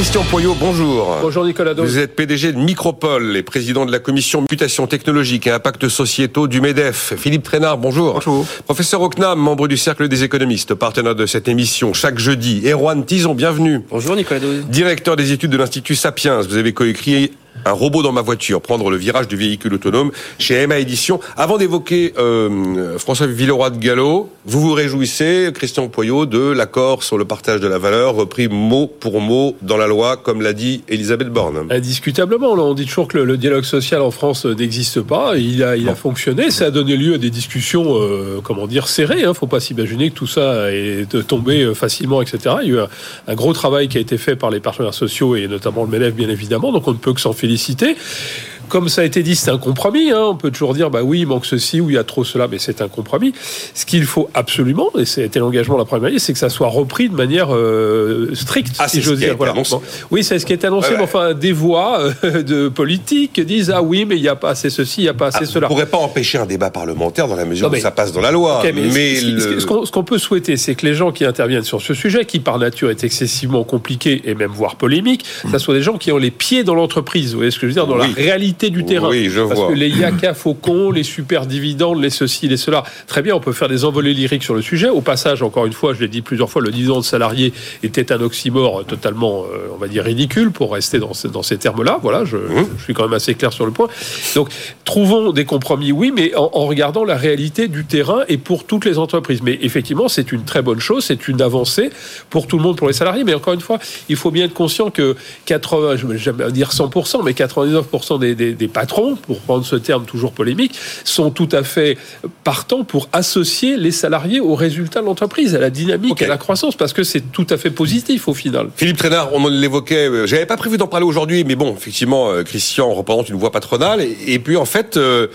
Christian Poyot, bonjour. Bonjour Nicolas Vous êtes PDG de Micropole et président de la commission mutation technologique et impact sociétaux du MEDEF. Philippe Trénard, bonjour. Bonjour. Professeur Ocnam, membre du Cercle des économistes, partenaire de cette émission chaque jeudi. Erwan Tison, bienvenue. Bonjour Nicolas Directeur des études de l'Institut Sapiens. Vous avez coécrit un robot dans ma voiture, prendre le virage du véhicule autonome chez Emma Édition. Avant d'évoquer euh, François Villeroy de Gallo, vous vous réjouissez, Christian Poyot, de l'accord sur le partage de la valeur, repris mot pour mot dans la loi, comme l'a dit Elisabeth Borne. Indiscutablement, là, on dit toujours que le, dialogue social en France n'existe pas. Il a, il a fonctionné, ça a donné lieu à des discussions, euh, comment dire, serrées. Hein. Faut pas s'imaginer que tout ça est tombé facilement, etc. Il y a eu un, un, gros travail qui a été fait par les partenaires sociaux et notamment le MEDEF, bien évidemment. Donc on ne peut que s'en féliciter comme ça a été dit, c'est un compromis. Hein. On peut toujours dire, bah oui, il manque ceci ou il y a trop cela, mais c'est un compromis. Ce qu'il faut absolument, et c'était l'engagement de la première année, c'est que ça soit repris de manière euh, stricte, ah, si j'ose dire. Voilà. Oui, c'est ce qui est annoncé, mais enfin, des voix euh, de politiques disent, ah oui, mais il n'y a pas assez ceci, il n'y a pas assez ah, cela. On ne pourrait pas empêcher un débat parlementaire dans la mesure où ça passe dans la loi. mais, ce, qu'on peut souhaiter, c'est que les gens qui interviennent sur ce sujet, qui par nature est excessivement compliqué et même voire polémique, ça soit des gens qui ont les pieds dans l'entreprise. Vous voyez ce que je veux dire, dans la réalité du terrain. Oui, je Parce que les yaka faucons, les super dividendes, les ceci, les cela. Très bien, on peut faire des envolées lyriques sur le sujet. Au passage, encore une fois, je l'ai dit plusieurs fois, le dividende salarié était un oxymore totalement, euh, on va dire, ridicule pour rester dans, dans ces termes-là. Voilà, je, mmh. je, suis quand même assez clair sur le point. Donc, trouvons des compromis, oui, mais en, en, regardant la réalité du terrain et pour toutes les entreprises. Mais effectivement, c'est une très bonne chose, c'est une avancée pour tout le monde, pour les salariés. Mais encore une fois, il faut bien être conscient que 80, je ne vais jamais dire 100%, mais 99% des, des, des patrons, pour prendre ce terme toujours polémique, sont tout à fait partants pour associer les salariés aux résultats de l'entreprise, à la dynamique, okay. à la croissance, parce que c'est tout à fait positif au final. Philippe Trénard, on l'évoquait, euh, j'avais pas prévu d'en parler aujourd'hui, mais bon, effectivement, euh, Christian représente une voix patronale, et, et puis en fait, euh,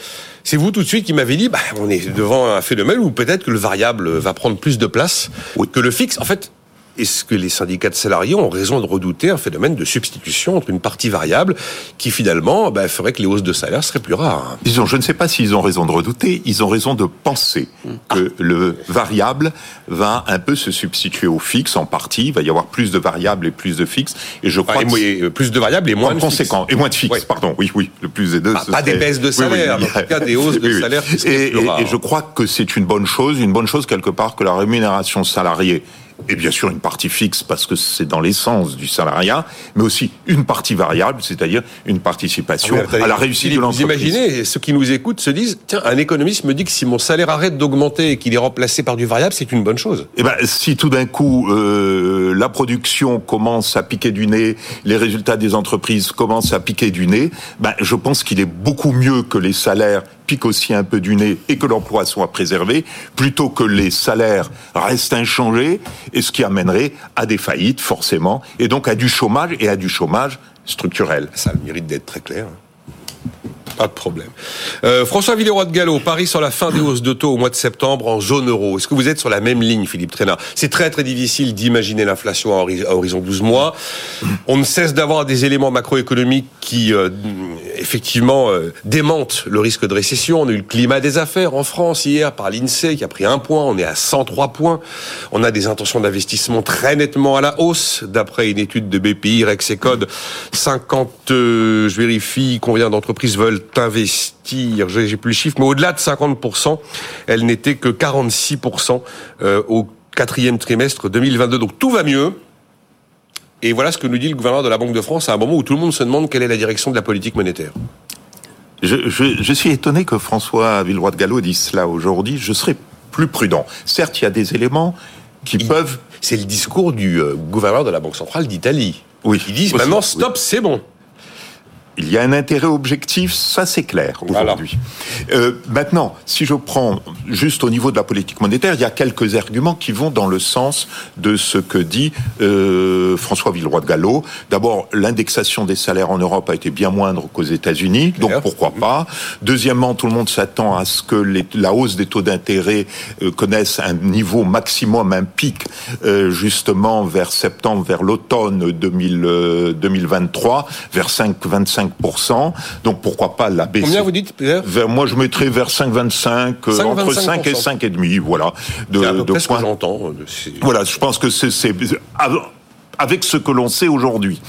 c'est vous tout de suite qui m'avez dit, bah, on est devant un phénomène où peut-être que le variable va prendre plus de place oui. que le fixe. En fait, est-ce que les syndicats de salariés ont raison de redouter un phénomène de substitution entre une partie variable qui finalement bah, ferait que les hausses de salaire seraient plus rares Disons, je ne sais pas s'ils ont raison de redouter, ils ont raison de penser ah. que le variable va un peu se substituer au fixe en partie, il va y avoir plus de variables et plus de fixes, et je crois ah, et que plus de variables et moins de conséquent fixes. et moins de fixes, ouais. pardon, oui, oui, le plus des deux. Bah, pas des baisses de salaire, oui, oui. en tout cas des hausses de salaire. Et, et, et je crois que c'est une bonne chose, une bonne chose quelque part que la rémunération salariée et bien sûr une partie fixe parce que c'est dans l'essence du salariat, mais aussi une partie variable, c'est-à-dire une participation ah, à la réussite de l'entreprise. Vous imaginez, ceux qui nous écoutent se disent, tiens, un économiste me dit que si mon salaire arrête d'augmenter et qu'il est remplacé par du variable, c'est une bonne chose. Eh ben, si tout d'un coup euh, la production commence à piquer du nez, les résultats des entreprises commencent à piquer du nez, ben, je pense qu'il est beaucoup mieux que les salaires piquent aussi un peu du nez et que l'emploi soit préservé, plutôt que les salaires restent inchangés, et ce qui amènerait à des faillites, forcément, et donc à du chômage, et à du chômage structurel. Ça le mérite d'être très clair. Pas de problème. Euh, François Villeroy de Gallo, Paris sur la fin des hausses de taux au mois de septembre en zone euro. Est-ce que vous êtes sur la même ligne, Philippe Trénard C'est très très difficile d'imaginer l'inflation à horizon 12 mois. On ne cesse d'avoir des éléments macroéconomiques qui, euh, effectivement, euh, démentent le risque de récession. On a eu le climat des affaires en France hier par l'INSEE qui a pris un point. On est à 103 points. On a des intentions d'investissement très nettement à la hausse, d'après une étude de BPI, Rex et Code. 50, je vérifie, combien d'entreprises veulent investir, j'ai plus le chiffre, mais au-delà de 50%, elle n'était que 46% au quatrième trimestre 2022. Donc tout va mieux. Et voilà ce que nous dit le gouverneur de la Banque de France à un moment où tout le monde se demande quelle est la direction de la politique monétaire. Je, je, je suis étonné que François Villeroy de Gallo dise cela aujourd'hui. Je serais plus prudent. Certes, il y a des éléments qui il, peuvent. C'est le discours du euh, gouverneur de la Banque centrale d'Italie. Oui. Ils disent maintenant stop, oui. c'est bon. Il y a un intérêt objectif, ça c'est clair aujourd'hui. Euh, maintenant, si je prends juste au niveau de la politique monétaire, il y a quelques arguments qui vont dans le sens de ce que dit euh, François Villeroy de Gallo. D'abord, l'indexation des salaires en Europe a été bien moindre qu'aux États-Unis, donc pourquoi pas. Deuxièmement, tout le monde s'attend à ce que les, la hausse des taux d'intérêt euh, connaisse un niveau maximum, un pic, euh, justement vers septembre, vers l'automne 2023, vers 5-25 donc pourquoi pas la baisser Combien vous dites vers, Moi, je mettrais vers 5,25, euh, entre 5 et 5,5, voilà. De, de ce que j'entends. Voilà, je pense que c'est avec ce que l'on sait aujourd'hui.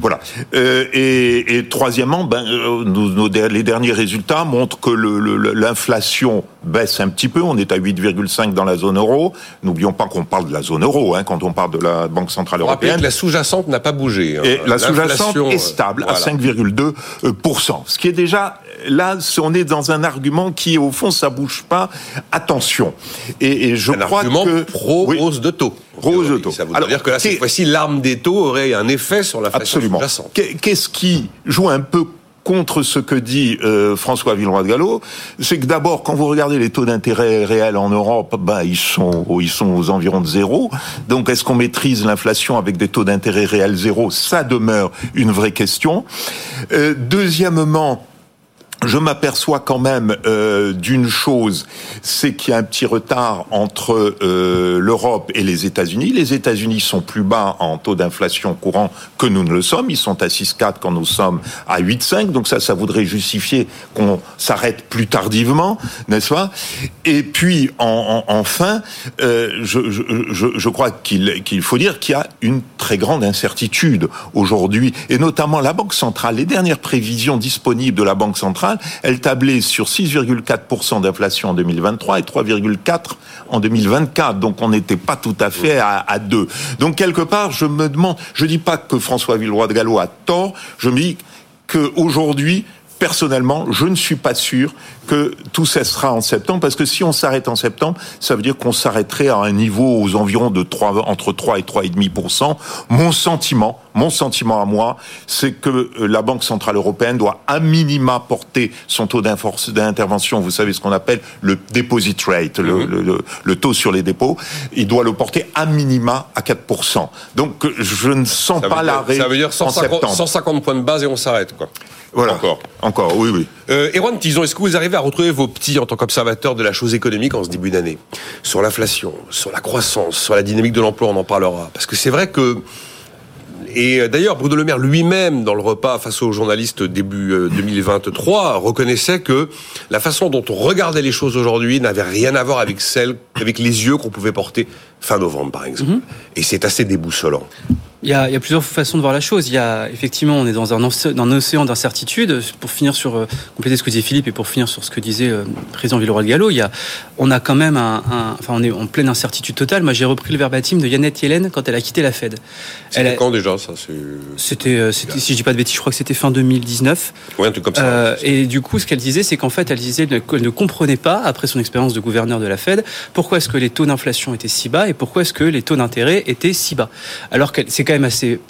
Voilà. Euh, et, et, troisièmement, ben, euh, nos, les derniers résultats montrent que l'inflation baisse un petit peu. On est à 8,5 dans la zone euro. N'oublions pas qu'on parle de la zone euro hein, quand on parle de la Banque centrale européenne. Que la sous-jacente n'a pas bougé. Hein. Et la sous-jacente est stable à 5,2 ce qui est déjà là, on est dans un argument qui, au fond, ça bouge pas. Attention. Et, et je un crois argument que pro hausse de taux. Pro de taux. Ça veut dire que là, cette fois-ci, l'arme des taux aurait un effet sur la Absolument. Qu'est-ce qui joue un peu contre ce que dit euh, François Villeroy de Gallo, c'est que d'abord, quand vous regardez les taux d'intérêt réels en Europe, bah ils sont ils sont aux environs de zéro. Donc, est-ce qu'on maîtrise l'inflation avec des taux d'intérêt réels zéro? Ça demeure une vraie question. Euh, deuxièmement, je m'aperçois quand même euh, d'une chose, c'est qu'il y a un petit retard entre euh, l'Europe et les États-Unis. Les États-Unis sont plus bas en taux d'inflation courant que nous ne le sommes. Ils sont à 6,4 quand nous sommes à 8,5. Donc ça, ça voudrait justifier qu'on s'arrête plus tardivement, n'est-ce pas? Et puis en, enfin, euh, je, je, je, je, crois qu'il faut dire qu'il y a une très grande incertitude aujourd'hui, et notamment la Banque centrale. Les dernières prévisions disponibles de la Banque centrale elle tablait sur 6,4% d'inflation en 2023 et 3,4% en 2024. Donc on n'était pas tout à fait à, à deux. Donc quelque part, je me demande, je dis pas que François Villeroy de Gallo a tort, je me dis qu'aujourd'hui, personnellement, je ne suis pas sûr que tout cessera en septembre, parce que si on s'arrête en septembre, ça veut dire qu'on s'arrêterait à un niveau aux environs de 3, entre 3 et 3,5%. Mon sentiment, mon sentiment à moi, c'est que euh, la Banque Centrale Européenne doit à minima porter son taux d'intervention, vous savez ce qu'on appelle le deposit rate, le, mhm. le, taux sur les dépôts, il doit le porter à minima à 4%. Donc je ne sens pas l'arrêt Ça veut dire 150, 150 points de base et on s'arrête, quoi. Voilà. Encore. Encore, oui, oui. Euh, Erwan Tison, est-ce que vous arrivez à retrouver vos petits en tant qu'observateur de la chose économique en ce début d'année? Sur l'inflation, sur la croissance, sur la dynamique de l'emploi, on en parlera. Parce que c'est vrai que et d'ailleurs, Bruno Le Maire lui-même, dans le repas face aux journalistes début 2023, euh, reconnaissait que la façon dont on regardait les choses aujourd'hui n'avait rien à voir avec celle, avec les yeux qu'on pouvait porter fin novembre, par exemple. Mhm. Et c'est assez déboussolant. Il y, a, il y, a, plusieurs façons de voir la chose. Il y a effectivement, on est dans un, océan d'incertitude. Pour finir sur euh, compléter ce que disait Philippe et pour finir sur ce que disait euh, le président Villeroy de Gallo, il y a, on a quand même un, un, enfin, on est en pleine incertitude totale. Moi, j'ai repris le verbatim de Yannette Yellen quand elle a quitté la Fed. C'était quand déjà ça C'était, euh, si je dis pas de bêtises, je crois que c'était fin 2019. Oui, un truc comme ça. Euh, et du coup, ce qu'elle disait, c'est qu'en fait, elle disait qu'elle ne comprenait pas, après son expérience de gouverneur de la Fed, pourquoi est-ce que les taux d'inflation étaient si bas et pourquoi est-ce que les taux d'intérêt étaient si bas. Alors que c'est quand assez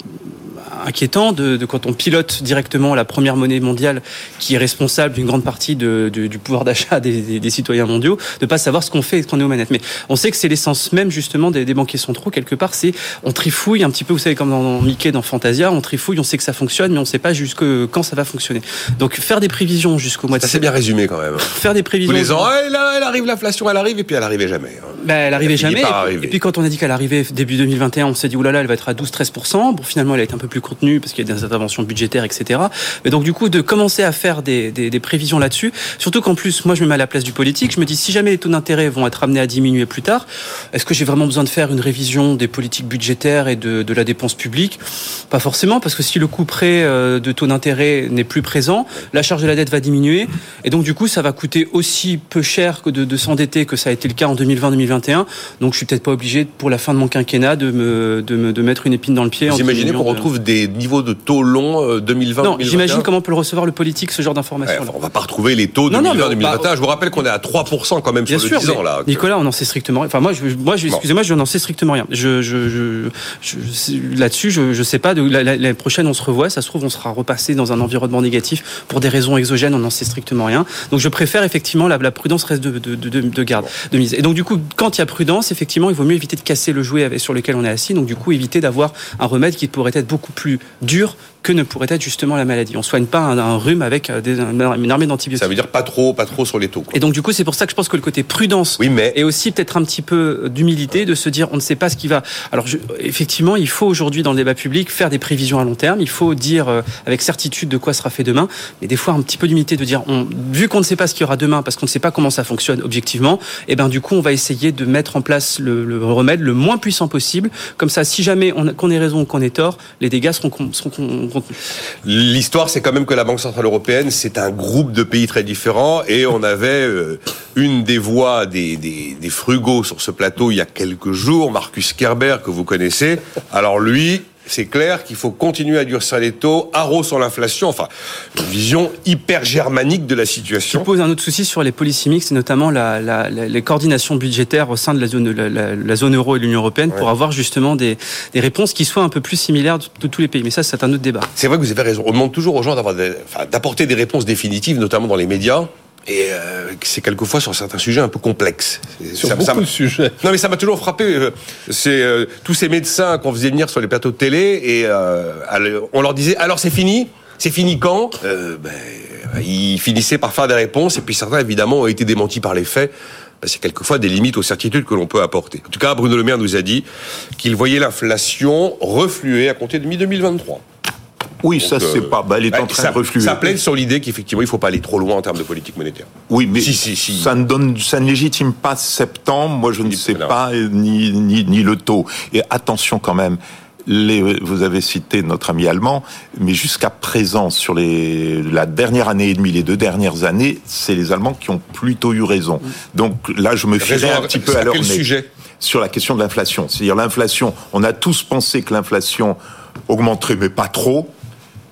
inquiétant de, de, quand on pilote directement la première monnaie mondiale qui est responsable d'une grande partie de, de, du pouvoir d'achat des, des, des, citoyens mondiaux, de pas savoir ce qu'on fait et qu'on est aux manettes. Mais on sait que c'est l'essence même justement des, des, banquiers centraux quelque part. C'est on trifouille un petit peu, vous savez comme dans Mickey, dans Fantasia, on trifouille, on sait que ça fonctionne, mais on sait pas jusque quand ça va fonctionner. Donc faire des prévisions jusqu'au mois de. C'est bien résumé quand même. Faire des prévisions. Tous les ans, elle, elle arrive l'inflation, elle arrive et puis elle arrivait jamais. Hein. Ben, elle arrivait jamais. Et, puis quand on a dit qu'elle arrivait début 2021, on s'est dit oulala, elle va être à 12-13%. Bon, finalement, elle a été un peu plus parce qu'il y a des interventions budgétaires, etc. Mais donc du coup, de commencer à faire des, des, des prévisions là-dessus, surtout qu'en plus, moi, je me mets à la place du politique. Je me dis, si jamais les taux d'intérêt vont être amenés à diminuer plus tard, est-ce que j'ai vraiment besoin de faire une révision des politiques budgétaires et de, de la dépense publique? Pas forcément, parce que si le coût prêt euh, de taux d'intérêt n'est plus présent, la charge de la dette va diminuer, et donc du coup, ça va coûter aussi peu cher que de, de s'endetter que ça a été le cas en 2020-2021. Donc, je suis peut-être pas obligé pour la fin de mon quinquennat de me de, me, de mettre une épine dans le pied. Vous imaginez qu'on retrouve des niveaux de taux longs 2020 euh, Non, j'imagine comment peut le recevoir le politique ce genre d'informations. Ouais, on va pas retrouver les taux 2020-2021. Bah, je vous rappelle qu'on est à 3% quand même sur le 10 ans là. Nicolas, on en sait strictement rien. Enfin, moi, je, moi, excusez-moi, je n'en sais strictement rien. Je, je, je, je là-dessus, je, je sais pas. L'année la, prochaine, on se revoit. Ça se trouve, on sera repassé dans un environnement négatif pour des raisons exogènes. On n'en sait strictement rien. Donc, je préfère effectivement la, la prudence reste de, de, de, de garde, de mise. Et donc, du coup, quand il y a prudence, effectivement, il vaut mieux éviter de casser le jouet sur lequel on est assis. Donc, du coup, éviter d'avoir un remède qui pourrait être beaucoup plus dur que ne pourrait être justement la maladie. On soigne pas un, un rhume avec euh, des, une armée d'antibiotiques. Ça veut dire pas trop, pas trop sur les taux. Quoi. Et donc du coup, c'est pour ça que je pense que le côté prudence oui, mais... et aussi peut-être un petit peu d'humilité, de se dire on ne sait pas ce qui va. Alors je, effectivement, il faut aujourd'hui dans le débat public faire des prévisions à long terme, il faut dire euh, avec certitude de quoi sera fait demain, mais des fois un petit peu d'humilité de dire, on, vu qu'on ne sait pas ce qu'il y aura demain, parce qu'on ne sait pas comment ça fonctionne objectivement, et eh ben du coup on va essayer de mettre en place le, remède le moins puissant possible. Comme ça, si jamais qu'on ait raison ou qu'on ait tort, les dégâts seront, seront L'histoire, c'est quand même que la Banque centrale européenne, c'est un groupe de pays très différents, et on avait euh, une des voix des frugaux sur ce plateau il y a quelques jours, Marcus Kerber, que vous connaissez. Alors lui, c'est clair qu'il faut continuer à durcir les taux, sur l'inflation, enfin, une vision hyper germanique de la situation. Ça pose un autre souci sur les policies mixtes, notamment la, la, les coordinations budgétaires au sein de la zone, la, zone euro et l'Union européenne, pour avoir justement des, des, réponses qui soient un peu plus similaires de, tous les pays. Mais ça, c'est un autre débat. C'est vrai que vous avez raison. On demande toujours aux gens d'apporter des réponses définitives, notamment dans les médias. Et euh, c'est quelqueusoi sur certains sujets un peu complexes. Sur ça, beaucoup de sujets. Non, mais ça m'a toujours frappé. Euh, c'est euh, tous ces médecins qu'on faisait venir sur les plateaux de télé et on leur disait alors c'est fini? C'est fini quand? Ben, Ils finissaient par faire des réponses et puis certains évidemment ont été démentis par les faits. Ben, c'est quelquefois des limites aux certitudes que l'on peut apporter. En tout cas, Bruno Le Maire nous a dit qu'il voyait l'inflation refluer à compter de mi-2023. Oui, ça c'est euh, pas. Bah, elle est en train de refluer. Ça plaide sur l'idée qu'effectivement il ne faut pas aller trop loin en termes de politique monétaire. Oui, mais ça ne donne, ça ne légitime pas septembre. Moi, je ne sais pas ni, ni, ni le taux. Et attention quand même. Les, vous avez cité notre ami allemand, mais jusqu'à présent, sur les, la dernière année et demie, les deux dernières années, c'est les Allemands qui ont plutôt eu raison. Donc là, je me fie un petit peu à, leur sujet? Sur la question de l'inflation. C'est-à-dire l'inflation, on a tous pensé que l'inflation augmenterait, mais pas trop.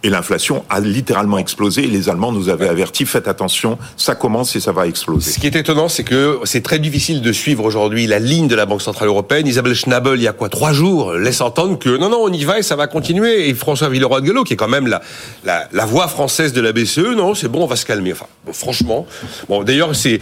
Et l'inflation a littéralement explosé. Les Allemands nous avaient avertis faites attention, ça commence et ça va exploser. Ce qui est étonnant, c'est que c'est très difficile de suivre aujourd'hui la ligne de la Banque centrale européenne. Isabelle Schnabel, il y a quoi trois jours, laisse entendre que non, non, on y va et ça va continuer. Et François Villeroy de Gallo, qui est quand même la, la, la voix française de la BCE, non, c'est bon, on va se calmer. Enfin, franchement, bon, d'ailleurs, c'est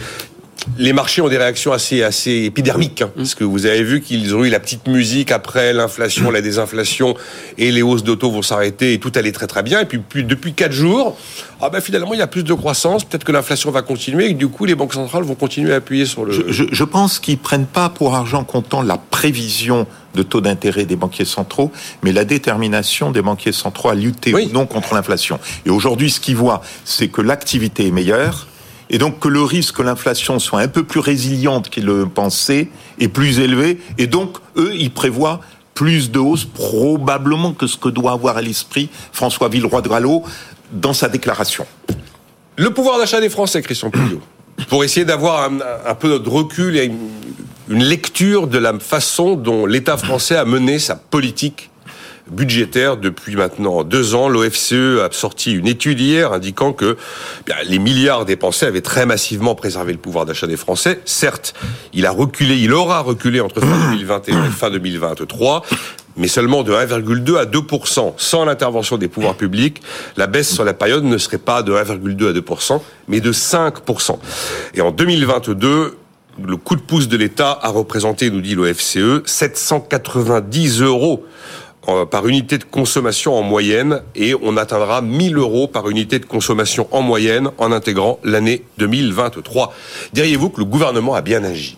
les marchés ont des réactions assez, assez épidermiques. Hein, parce que vous avez vu qu'ils ont eu la petite musique après l'inflation, la désinflation, et les hausses d'auto vont s'arrêter, et tout allait très très bien. Et puis, depuis quatre jours, ah ben finalement, il y a plus de croissance, peut-être que l'inflation va continuer, et du coup, les banques centrales vont continuer à appuyer sur le... Je, je pense qu'ils prennent pas pour argent comptant la prévision de taux d'intérêt des banquiers centraux, mais la détermination des banquiers centraux à lutter ou non contre l'inflation. Et aujourd'hui, ce qu'ils voient, c'est que l'activité est meilleure, et donc que le risque que l'inflation soit un peu plus résiliente qu'ils le pensaient est plus élevé, et donc eux, ils prévoient plus de hausse probablement que ce que doit avoir à l'esprit François Villeroy de Gallo dans sa déclaration. Le pouvoir d'achat des Français, Christian Pouillot, pour essayer d'avoir un, peu de recul et une lecture de la façon dont l'État français a mené sa politique budgétaire depuis maintenant deux ans. L'OFCE a sorti une étude hier indiquant que les milliards dépensés avaient très massivement préservé le pouvoir d'achat des Français. Certes, il a reculé, il aura reculé entre fin 2021 et fin 2023 mais seulement de 1,2 à 2% Sans l'intervention des pouvoirs publics, la baisse sur la période ne serait pas de 1,2 à 2% mais de 5% Et en 2022, le coup de pouce de l'État a représenté, nous dit l'OFCE, 790 euros par unité de consommation en moyenne et on atteindra 1000 euros par unité de consommation en moyenne en intégrant l'année 2023. Diriez-vous que le gouvernement a bien agi?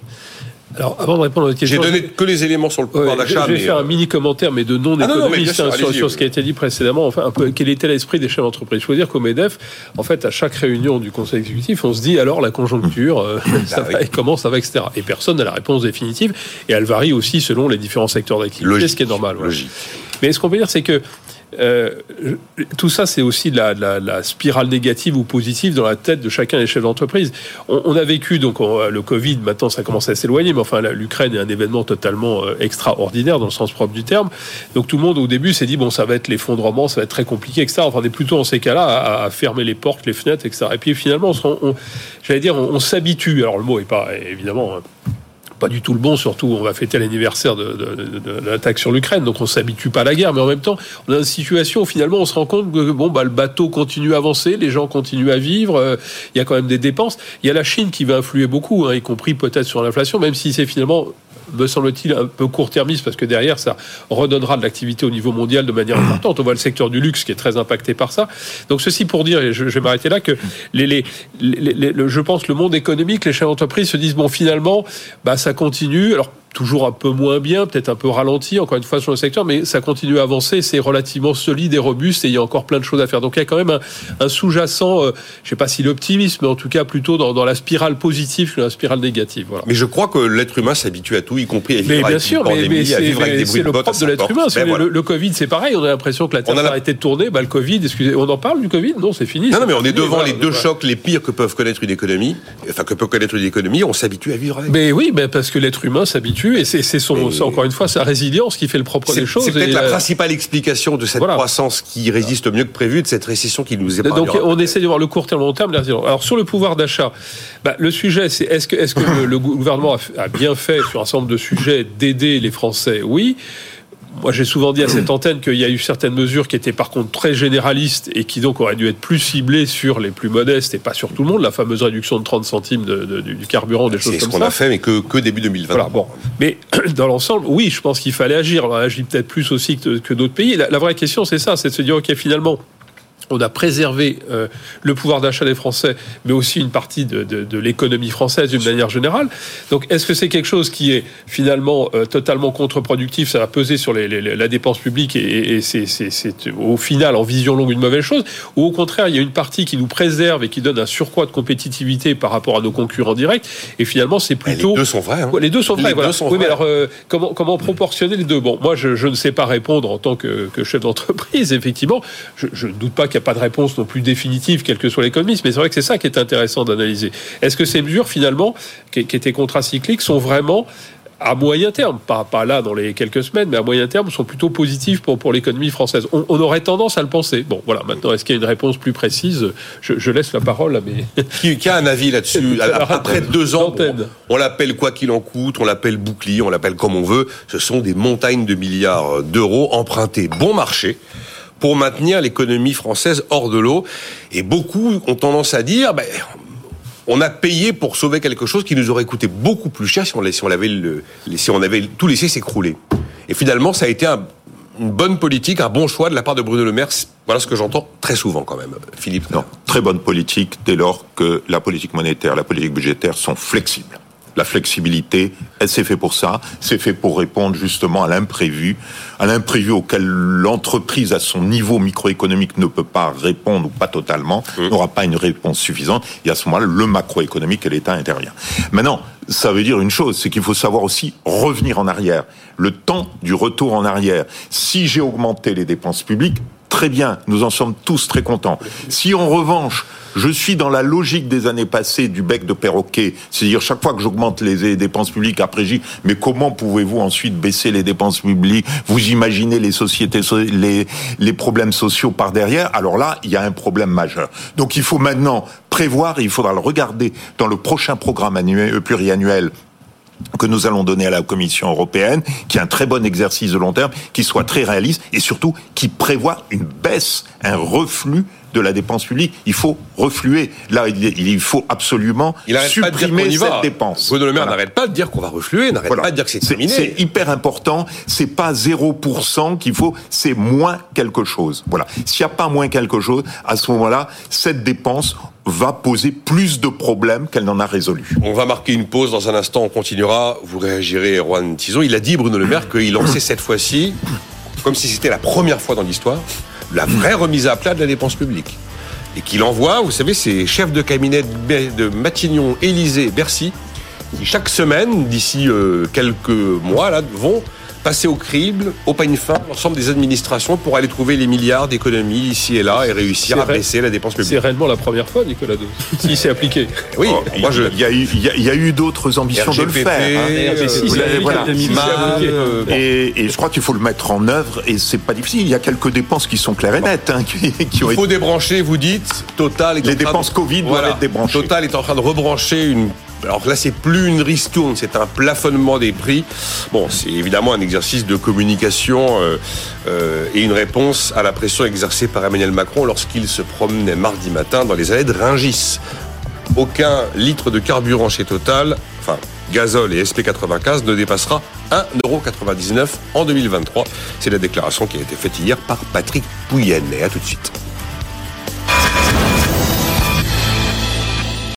Alors, avant de répondre à votre question. J'ai donné que les éléments sur le pouvoir d'achat. Je vais faire un mini commentaire, mais de non-économiste, ah sur, ce qui a été dit précédemment. Enfin, un peu, quel était l'esprit des chefs d'entreprise? Il faut dire qu'au MEDEF, en fait, à chaque réunion du conseil exécutif, on se dit alors la conjoncture, euh, ça bah va, comment ça va, etc. Et personne n'a la réponse définitive. Et elle varie aussi selon les différents secteurs d'activité, ce qui est normal. Logique. Mais ce qu'on peut dire, c'est que euh, tout ça, c'est aussi la, spirale négative ou positive dans la tête de chacun des chefs d'entreprise. On, a vécu donc le Covid, maintenant ça commence à s'éloigner, mais enfin l'Ukraine est un événement totalement euh, extraordinaire dans le sens propre du terme. Donc tout le monde au début s'est dit bon, ça va être l'effondrement, ça va être très compliqué, etc. Enfin, on est plutôt en ces cas-là à, fermer les portes, les fenêtres, etc. Et puis finalement, on, j'allais dire, on, s'habitue. Alors le mot est pas évidemment. Pas du tout le bon, surtout on va fêter l'anniversaire de, l'attaque sur l'Ukraine, donc on s'habitue pas à la guerre, mais en même temps, on a une situation où finalement on se rend compte que bon, bah, le bateau continue à avancer, les gens continuent à vivre, euh, il y a quand même des dépenses. Il y a la Chine qui va influer beaucoup, hein, y compris peut-être sur l'inflation, même si c'est finalement me semble-t-il, un peu court-termiste, parce que derrière, ça redonnera de l'activité au niveau mondial de manière importante. On voit le secteur du luxe qui est très impacté par ça. Donc, ceci pour dire, et je, vais m'arrêter là, que je pense le monde économique, les chefs d'entreprise se disent, bon, finalement, bah, ça continue. Alors, toujours un peu moins bien, peut-être un peu ralenti, encore une fois, sur le secteur, mais ça continue à avancer, c'est relativement solide et robuste, et il y a encore plein de choses à faire. Donc il y a quand même un, sous-jacent, euh, je ne sais pas si l'optimisme, mais en tout cas plutôt dans, la spirale positive que la spirale négative. Voilà. Mais je crois que l'être humain s'habitue à tout, y compris à vivre mais bien sûr, mais, mais c'est le propre de l'être humain. Ben le, Covid, c'est pareil, on a l'impression que la Terre a arrêté de tourner. Bah, le Covid, excusez, on en parle du Covid? Non, c'est fini. Non, non, mais on est devant les deux chocs les pires que peuvent connaître une économie, enfin que peut connaître une économie, on s'habitue à vivre avec. Mais oui, mais parce que l'être humain s'habitue, et c'est son, encore une fois sa résilience qui fait le propre des choses. C'est peut-être la principale explication de cette croissance qui résiste mieux que prévu, de cette récession qui nous est Donc on essaie de voir le court terme, le long terme. Alors sur le pouvoir d'achat, bah, le sujet c'est est-ce que, est -ce que le, gouvernement a, a bien fait sur un certain nombre de sujets d'aider les Français? Oui. Moi, j'ai souvent dit à cette antenne qu'il y a eu certaines mesures qui étaient par contre très généralistes et qui donc auraient dû être plus ciblées sur les plus modestes et pas sur tout le monde. La fameuse réduction de 30 centimes du carburant, des choses comme ça. C'est ce qu'on a fait, mais que, que début 2020. Voilà, bon. Mais dans l'ensemble, oui, je pense qu'il fallait agir. On a agi peut-être plus aussi que, que d'autres pays. La, la vraie question, c'est ça, c'est de se dire, OK, finalement, on a préservé euh, le pouvoir d'achat des Français, mais aussi une partie de, l'économie française d'une manière générale. Donc, est-ce que c'est quelque chose qui est finalement euh, totalement contre-productif? Ça va peser sur la dépense publique et, c'est au final, en vision longue, une mauvaise chose? Ou au contraire, il y a une partie qui nous préserve et qui donne un surcroît de compétitivité par rapport à nos concurrents directs? Et finalement, c'est plutôt... Les deux sont vrais. Hein. Les deux sont vrais. oui, mais alors, euh, comment, comment proportionner les deux? Bon, moi, je, ne sais pas répondre en tant que, chef d'entreprise, effectivement. Je ne doute pas qu'il pas de réponse non plus définitive, quel que soit l'économiste, mais c'est vrai que c'est ça qui est intéressant d'analyser. Est-ce que ces mesures, finalement, qui, qui étaient contracycliques, sont vraiment à moyen terme, pas, pas là dans les quelques semaines, mais à moyen terme, sont plutôt positives pour, pour l'économie française? On, aurait tendance à le penser. Bon, voilà, maintenant, est-ce qu'il y a une réponse plus précise? Je, laisse la parole à mes... Qui, qui a un avis là-dessus? Après deux ans, on l'appelle quoi qu'il en coûte, on l'appelle bouclier, on l'appelle comme on veut. Ce sont des montagnes de milliards d'euros empruntés bon marché pour maintenir l'économie française hors de l'eau. Et beaucoup ont tendance à dire, ben, on a payé pour sauver quelque chose qui nous aurait coûté beaucoup plus cher si on, si avait, le, si on avait tout laissé s'écrouler. Et finalement, ça a été une bonne politique, un bon choix de la part de Bruno Le Maire. Voilà ce que j'entends très souvent quand même, Philippe. Non, très bonne politique dès lors que la politique monétaire, la politique budgétaire sont flexibles la flexibilité, elle s'est fait pour ça, c'est fait pour répondre justement à l'imprévu, à l'imprévu auquel l'entreprise à son niveau microéconomique ne peut pas répondre ou pas totalement, mmh. n'aura pas une réponse suffisante, et à ce moment-là, le macroéconomique et l'État intervient. Maintenant, ça veut dire une chose, c'est qu'il faut savoir aussi revenir en arrière. Le temps du retour en arrière. Si j'ai augmenté les dépenses publiques, très bien, nous en sommes tous très contents. Si en revanche, je suis dans la logique des années passées du bec de perroquet, c'est-à-dire chaque fois que j'augmente les dépenses publiques, après j'y, mais comment pouvez-vous ensuite baisser les dépenses publiques? Vous imaginez les sociétés, les, les problèmes sociaux par derrière? Alors là, il y a un problème majeur. Donc il faut maintenant prévoir, et il faudra le regarder dans le prochain programme annuel, pluriannuel que nous allons donner à la Commission européenne, qui est un très bon exercice de long terme, qui soit très réaliste et surtout qui prévoit une baisse, un reflux de la dépense publique. Il faut refluer. Là, il faut absolument supprimer cette dépense. Bruno Le Maire n'arrête pas de dire qu'on va refluer, n'arrête pas de dire que c'est terminé. C'est hyper important. C'est pas 0% qu'il faut, c'est moins quelque chose. Voilà. S'il n'y a pas moins quelque chose, à ce moment-là, cette dépense va poser plus de problèmes qu'elle n'en a résolu. On va marquer une pause dans un instant, on continuera. Vous réagirez, Juan Tizot. Il a dit, Bruno Le Maire, qu'il lançait cette fois-ci, comme si c'était la première fois dans l'histoire, la vraie remise à plat de la dépense publique. Et qu'il envoie, vous savez, ces chefs de cabinet de Matignon, Élysée, Bercy, qui chaque semaine, d'ici euh, quelques mois, là, vont passer au crible, au pain fin, l'ensemble des administrations pour aller trouver les milliards d'économies ici et là et réussiir à baisser la dépense publique. C'est réellement la première fois, Nicolas Dos, si c'est appliqué. Oui, oh, moi je... il, y a eu, il, y a, eu d'autres ambitions de le faire. et, je crois qu'il faut le mettre en œuvre et c'est pas difficile. Il y a quelques dépenses qui sont claires et nettes. Hein, qui, ont il faut débrancher, vous dites. Total les dépenses Covid doivent être débranchées. Total est en train de rebrancher une alors là, c'est plus une ristourne, c'est un plafonnement des prix. Bon, c'est évidemment un exercice de communication euh, euh, et une réponse à la pression exercée par Emmanuel Macron lorsqu'il se promenait mardi matin dans les allées de Ringis. Aucun litre de carburant chez Total, enfin gazole et SP95 ne dépassera 1,99€ en 2023. C'est la déclaration qui a été faite hier par Patrick Pouyanné. A tout de suite.